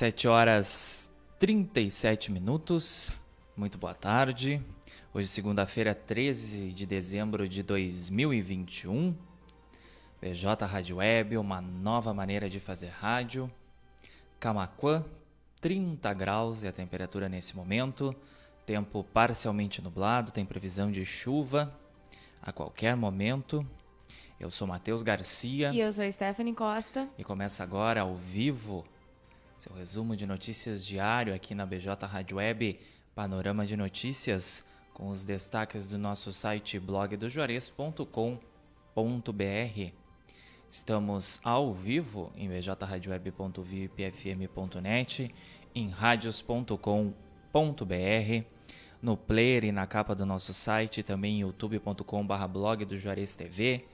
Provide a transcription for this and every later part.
17 horas 37 minutos. Muito boa tarde. Hoje, segunda-feira, 13 de dezembro de 2021. BJ Rádio Web, uma nova maneira de fazer rádio. Camaquã, 30 graus e a temperatura nesse momento. Tempo parcialmente nublado, tem previsão de chuva a qualquer momento. Eu sou Matheus Garcia. E eu sou Stephanie Costa. E começa agora ao vivo seu resumo de notícias diário aqui na BJ Rádio Web, Panorama de Notícias, com os destaques do nosso site blogdojuarez.com.br. Estamos ao vivo em bjradioweb.vipfm.net, em radios.com.br, no player e na capa do nosso site, também youtube.com.br blog do Juarez TV,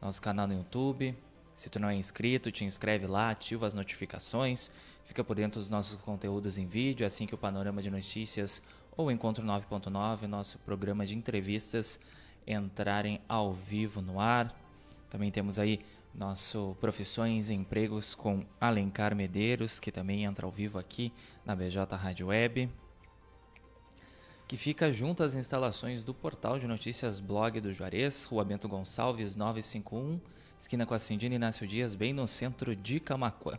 nosso canal no YouTube. Se tu não é inscrito, te inscreve lá, ativa as notificações, fica por dentro dos nossos conteúdos em vídeo, é assim que o Panorama de Notícias ou Encontro 9.9, nosso programa de entrevistas, entrarem ao vivo no ar. Também temos aí nosso Profissões e Empregos com Alencar Medeiros, que também entra ao vivo aqui na BJ Rádio Web que fica junto às instalações do portal de notícias Blog do Juarez, Rua Bento Gonçalves 951, esquina com a Cindina Inácio Dias, bem no centro de Camacuã.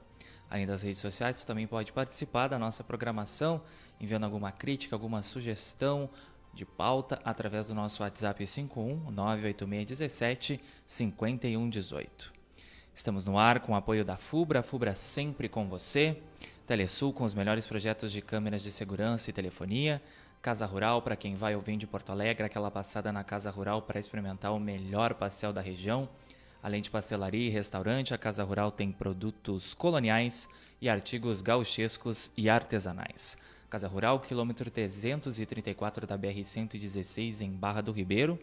Além das redes sociais, você também pode participar da nossa programação, enviando alguma crítica, alguma sugestão de pauta através do nosso WhatsApp 51 98617 5118. Estamos no ar com o apoio da FUBRA, a FUBRA sempre com você. Telesul com os melhores projetos de câmeras de segurança e telefonia. Casa Rural, para quem vai ou vem de Porto Alegre, aquela passada na Casa Rural para experimentar o melhor pastel da região. Além de pastelaria e restaurante, a Casa Rural tem produtos coloniais e artigos gauchescos e artesanais. Casa Rural, quilômetro 334 da BR-116 em Barra do Ribeiro.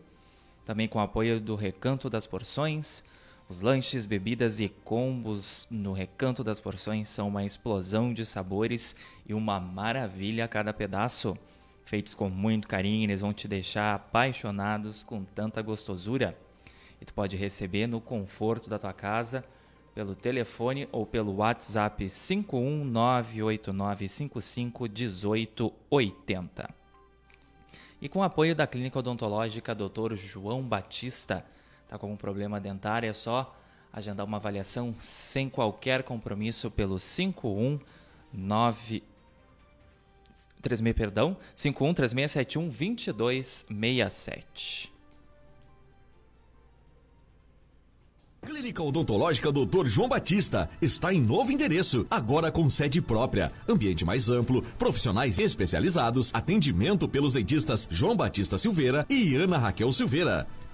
Também com apoio do Recanto das Porções. Os lanches, bebidas e combos no Recanto das Porções são uma explosão de sabores e uma maravilha a cada pedaço feitos com muito carinho, eles vão te deixar apaixonados com tanta gostosura. E tu pode receber no conforto da tua casa pelo telefone ou pelo WhatsApp 51989551880. E com o apoio da Clínica Odontológica Dr. João Batista, tá com um problema dentário, é só agendar uma avaliação sem qualquer compromisso pelo 519 36, perdão, 51 3671 2267. Clínica Odontológica Dr. João Batista está em novo endereço, agora com sede própria, ambiente mais amplo, profissionais especializados, atendimento pelos dentistas João Batista Silveira e Ana Raquel Silveira.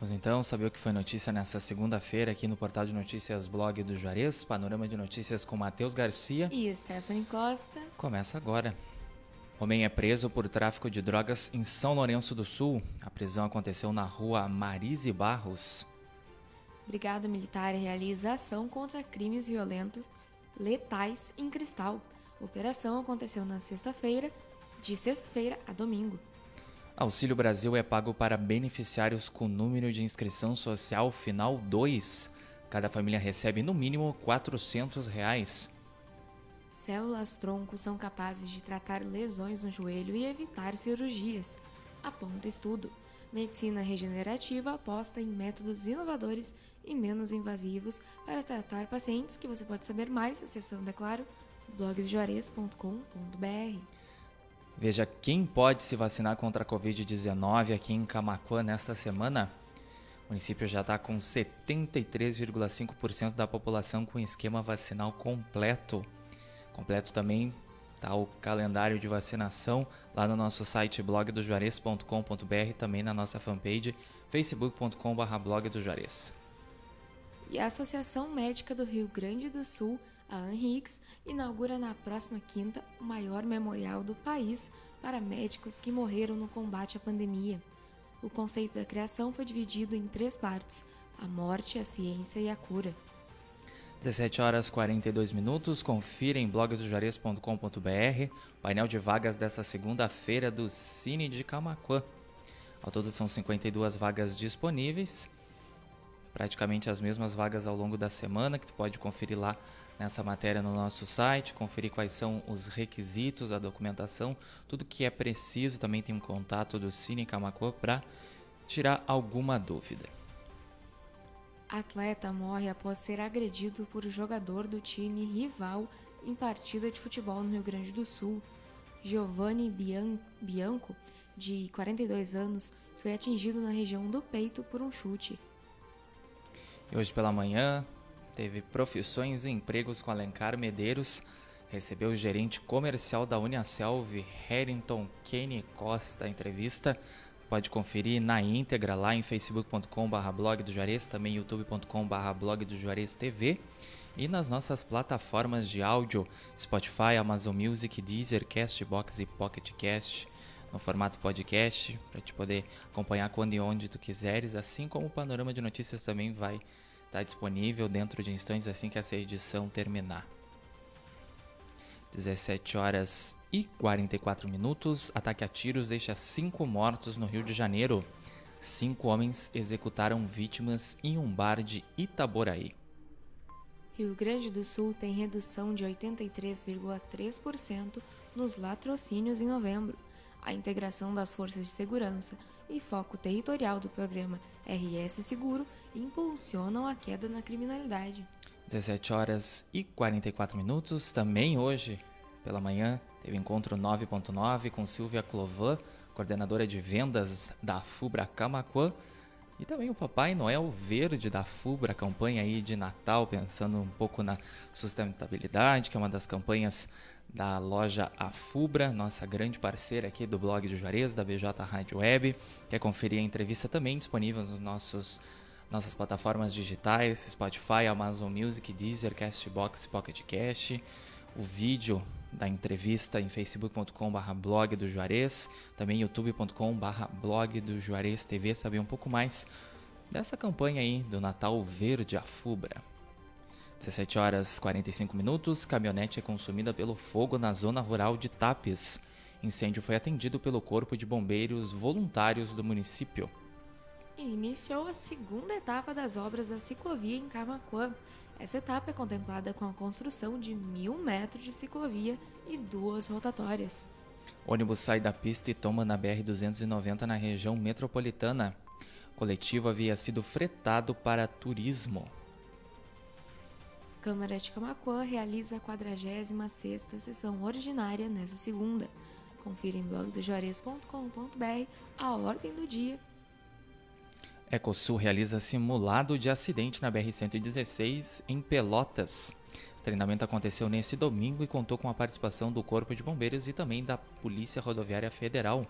Vamos então saber o que foi notícia nessa segunda-feira aqui no portal de notícias Blog do Juarez, panorama de notícias com Matheus Garcia e Stephanie Costa. Começa agora. Homem é preso por tráfico de drogas em São Lourenço do Sul. A prisão aconteceu na rua Marise Barros. Brigada Militar realiza ação contra crimes violentos letais em Cristal. A operação aconteceu na sexta-feira, de sexta-feira a domingo. Auxílio Brasil é pago para beneficiários com número de inscrição social final 2. Cada família recebe no mínimo 400 reais. Células tronco são capazes de tratar lesões no joelho e evitar cirurgias, aponta estudo. Medicina regenerativa aposta em métodos inovadores e menos invasivos para tratar pacientes que você pode saber mais acessando, é claro, blogdejores.com.br. Veja quem pode se vacinar contra a Covid-19 aqui em Camacuã nesta semana. O município já está com 73,5% da população com esquema vacinal completo. Completo também está o calendário de vacinação lá no nosso site blogdojuarez.com.br, também na nossa fanpage facebook.com.br blog do Juarez. E a Associação Médica do Rio Grande do Sul, a ANRIX, inaugura na próxima quinta o maior memorial do país para médicos que morreram no combate à pandemia. O conceito da criação foi dividido em três partes: a morte, a ciência e a cura. 17 horas 42 minutos. Confira em blogdojuarez.com.br painel de vagas dessa segunda-feira do Cine de Camacuã. Ao todo são 52 vagas disponíveis, praticamente as mesmas vagas ao longo da semana, que tu pode conferir lá nessa matéria no nosso site, conferir quais são os requisitos, a documentação, tudo que é preciso. Também tem um contato do Cine Camacuã para tirar alguma dúvida. Atleta morre após ser agredido por jogador do time rival em partida de futebol no Rio Grande do Sul. Giovanni Bian Bianco, de 42 anos, foi atingido na região do peito por um chute. E hoje pela manhã, teve profissões e empregos com Alencar Medeiros. Recebeu o gerente comercial da Uniaselv, Harrington Kenny Costa, entrevista pode conferir na íntegra lá em facebook.com.br blog do Juarez, também youtube.com.br blog do Juarez TV e nas nossas plataformas de áudio Spotify, Amazon Music, Deezer, Castbox e Pocket Cast no formato podcast para te poder acompanhar quando e onde tu quiseres, assim como o panorama de notícias também vai estar tá disponível dentro de instantes assim que essa edição terminar. 17 horas e 44 minutos. Ataque a tiros deixa cinco mortos no Rio de Janeiro. Cinco homens executaram vítimas em um bar de Itaboraí. Rio Grande do Sul tem redução de 83,3% nos latrocínios em novembro. A integração das forças de segurança e foco territorial do programa RS Seguro impulsionam a queda na criminalidade. 17 horas e 44 minutos. Também hoje, pela manhã, teve encontro 9.9 com Silvia Clovan, coordenadora de vendas da Fubra Camacuã. E também o Papai Noel Verde da Fubra, campanha aí de Natal, pensando um pouco na sustentabilidade, que é uma das campanhas da loja Afubra, nossa grande parceira aqui do blog do Juarez, da BJ Rádio Web. Quer conferir a entrevista também disponível nos nossos nossas plataformas digitais, Spotify, Amazon Music, Deezer, Castbox, Pocket Cast, o vídeo da entrevista em facebook.com.br blog do Juarez, também youtube.com.br blog do Juarez TV, saber um pouco mais dessa campanha aí do Natal Verde Afubra. 17 horas 45 minutos, caminhonete é consumida pelo fogo na zona rural de Tapes. Incêndio foi atendido pelo Corpo de Bombeiros Voluntários do município e iniciou a segunda etapa das obras da ciclovia em Camacuã. Essa etapa é contemplada com a construção de mil metros de ciclovia e duas rotatórias. O ônibus sai da pista e toma na BR-290 na região metropolitana. O coletivo havia sido fretado para turismo. Câmara de Camacuã realiza a 46ª sessão ordinária nesta segunda. Confira em blogdojuarez.com.br a ordem do dia Ecosul realiza simulado de acidente na BR-116 em Pelotas. O treinamento aconteceu nesse domingo e contou com a participação do Corpo de Bombeiros e também da Polícia Rodoviária Federal.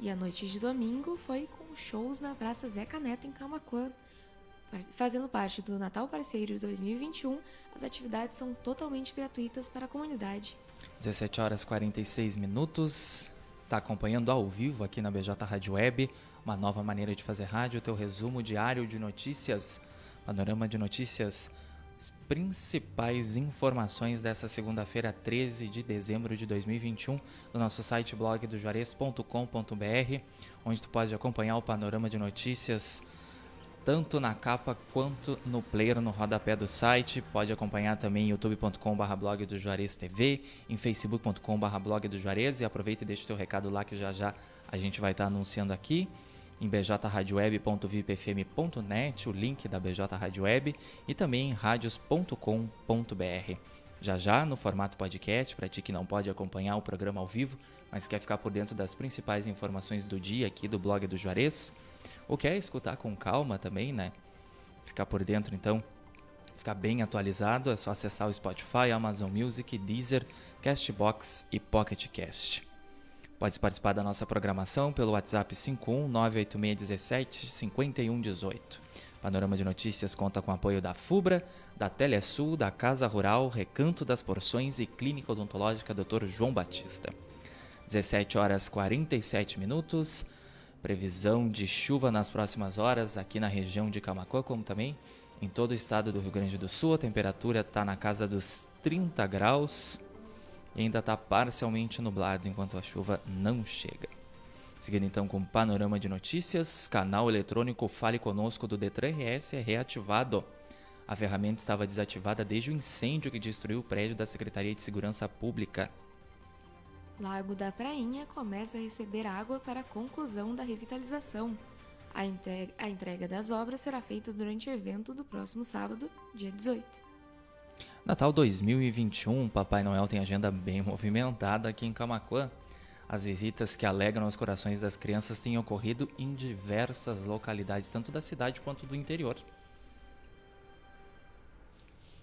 E a noite de domingo foi com shows na Praça Zeca Neto em Camacuã. Fazendo parte do Natal Parceiro 2021, as atividades são totalmente gratuitas para a comunidade. 17 horas 46 minutos. Está acompanhando ao vivo aqui na BJ Rádio Web uma nova maneira de fazer rádio, teu resumo diário de notícias, panorama de notícias, as principais informações dessa segunda-feira, 13 de dezembro de 2021, no nosso site blog do juarez.com.br, onde tu pode acompanhar o panorama de notícias tanto na capa quanto no player no rodapé do site. Pode acompanhar também youtube.com.br blog do Juarez TV, em facebook.com.br blog do Juarez e aproveita e deixa o teu recado lá que já já a gente vai estar anunciando aqui em bjradioweb.vipfm.net, o link da BJ Rádio Web, e também em radios.com.br. Já já no formato podcast, para ti que não pode acompanhar o programa ao vivo, mas quer ficar por dentro das principais informações do dia aqui do blog do Juarez, ou quer escutar com calma também, né? Ficar por dentro então, ficar bem atualizado, é só acessar o Spotify, Amazon Music, Deezer, Castbox e Pocket Cast. Pode participar da nossa programação pelo WhatsApp 51 98617 5118. Panorama de Notícias conta com apoio da FUBRA, da Telesul, da Casa Rural, Recanto das Porções e Clínica Odontológica Dr. João Batista. 17 horas 47 minutos. Previsão de chuva nas próximas horas aqui na região de Camacuã, como também em todo o estado do Rio Grande do Sul. A temperatura está na casa dos 30 graus e ainda está parcialmente nublado enquanto a chuva não chega. Seguindo então com o panorama de notícias, canal eletrônico Fale Conosco do Detran RS é reativado. A ferramenta estava desativada desde o incêndio que destruiu o prédio da Secretaria de Segurança Pública. Lago da Prainha começa a receber água para a conclusão da revitalização. A, entrega das obras será feita durante o evento do próximo sábado, dia 18. Natal 2021, Papai Noel tem agenda bem movimentada aqui em Camacuã. As visitas que alegram os corações das crianças têm ocorrido em diversas localidades, tanto da cidade quanto do interior.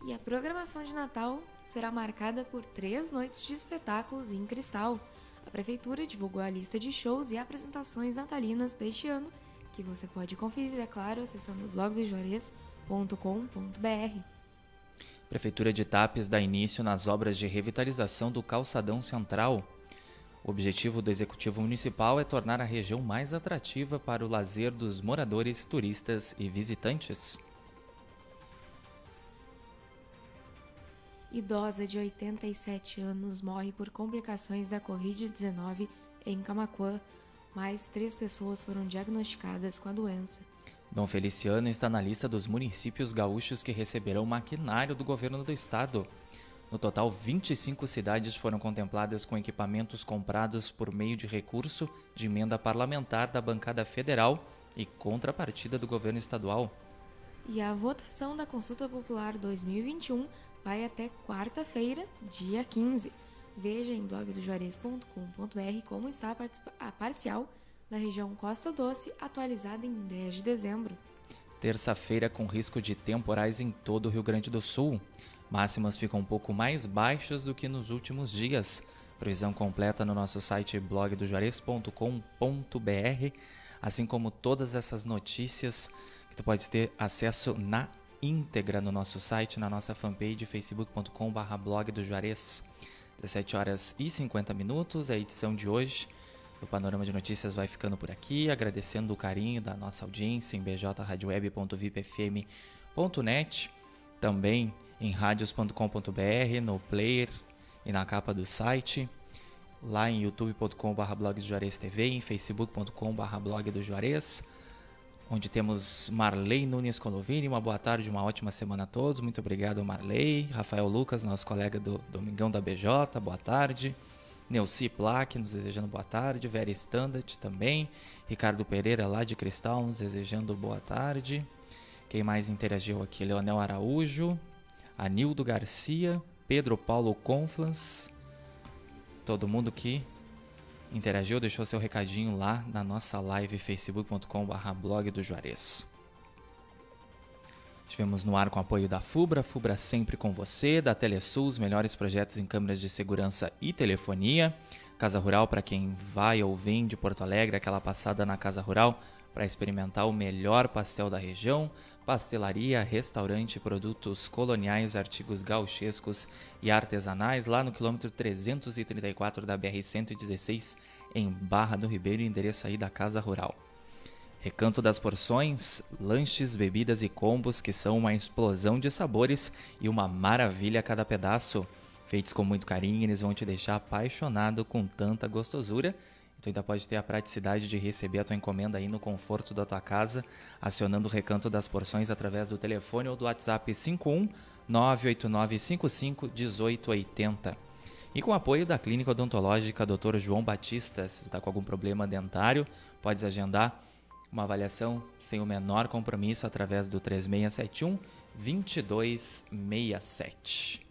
E a programação de Natal será marcada por três noites de espetáculos em cristal. A Prefeitura divulgou a lista de shows e apresentações natalinas deste ano, que você pode conferir, é claro, acessando blogdojuarez.com.br. Prefeitura de Tapes dá início nas obras de revitalização do Calçadão Central. O objetivo do Executivo Municipal é tornar a região mais atrativa para o lazer dos moradores, turistas e visitantes. Idosa de 87 anos morre por complicações da Covid-19 em Camacuã. Mais três pessoas foram diagnosticadas com a doença. Dom Feliciano está na lista dos municípios gaúchos que receberão maquinário do governo do estado. No total, 25 cidades foram contempladas com equipamentos comprados por meio de recurso de emenda parlamentar da bancada federal e contrapartida do governo estadual. E a votação da Consulta Popular 2021 vai até quarta-feira, dia 15. Veja em blogdojuarez.com.br como está a parcial da região Costa Doce, atualizada em 10 de dezembro. Terça-feira com risco de temporais em todo o Rio Grande do Sul. Máximas ficam um pouco mais baixas do que nos últimos dias. Previsão completa no nosso site blogdojuarez.com.br, assim como todas essas notícias que tu pode ter acesso na íntegra no nosso site, na nossa fanpage facebook.com.br blog do Juarez. 17 horas e 50 minutos, a edição de hoje do Panorama de Notícias vai ficando por aqui, agradecendo o carinho da nossa audiência em bjradioweb.vipfm.net, também em radios.com.br, no player e na capa do site, lá em youtube.com.br blog do Juarez TV, em facebook.com.br blog do Juarez, onde temos Marley Nunes Colovini. Uma boa tarde, uma ótima semana a todos. Muito obrigado, Marley. Rafael Lucas, nosso colega do Domingão da BJ, boa tarde. Neuci Plaque nos desejando boa tarde. Vera Standard também. Ricardo Pereira, lá de Cristal, nos desejando boa tarde. Quem mais interagiu aqui? Leonel Araújo. Anildo Garcia, Pedro Paulo Conflans, todo mundo que interagiu, deixou seu recadinho lá na nossa live facebook.com.br blog do Juarez. Estivemos no ar com apoio da FUBRA, FUBRA sempre com você, da Telesul, os melhores projetos em câmeras de segurança e telefonia. Casa Rural, para quem vai ou vem de Porto Alegre, aquela passada na Casa Rural para experimentar o melhor pastel da região pastelaria, restaurante, produtos coloniais, artigos gauchescos e artesanais lá no quilômetro 334 da BR-116 em Barra do Ribeiro, endereço aí da Casa Rural. Recanto das Porções, lanches, bebidas e combos que são uma explosão de sabores e uma maravilha a cada pedaço. Feitos com muito carinho, eles vão te deixar apaixonado com tanta gostosura Tu ainda pode ter a praticidade de receber a tua encomenda aí no conforto da tua casa, acionando o recanto das porções através do telefone ou do WhatsApp 51 98955 1880. E com o apoio da Clínica Odontológica Dr. João Batista, se tu está com algum problema dentário, podes agendar uma avaliação sem o menor compromisso através do 3671 2267.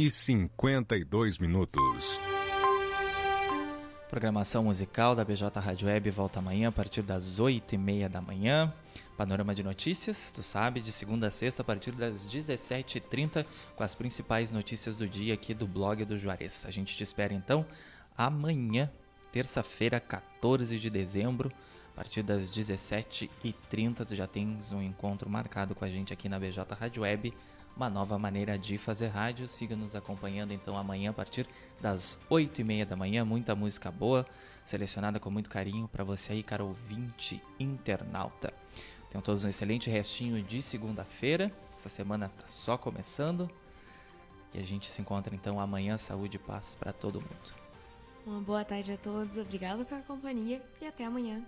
e 52 minutos. Programação musical da BJ Rádio Web volta amanhã a partir das 8 e meia da manhã. Panorama de notícias, tu sabe, de segunda a sexta a partir das 17h30 com as principais notícias do dia aqui do blog do Juarez. A gente te espera então amanhã, terça-feira, 14 de dezembro, a partir das 17h30. Tu já tens um encontro marcado com a gente aqui na BJ Rádio Web uma nova maneira de fazer rádio. Siga nos acompanhando então amanhã a partir das 8 e meia da manhã. Muita música boa, selecionada com muito carinho para você aí, cara ouvinte internauta. Tenham todos um excelente restinho de segunda-feira. Essa semana tá só começando. E a gente se encontra então amanhã. Saúde e paz para todo mundo. Uma boa tarde a todos, obrigado pela companhia e até amanhã.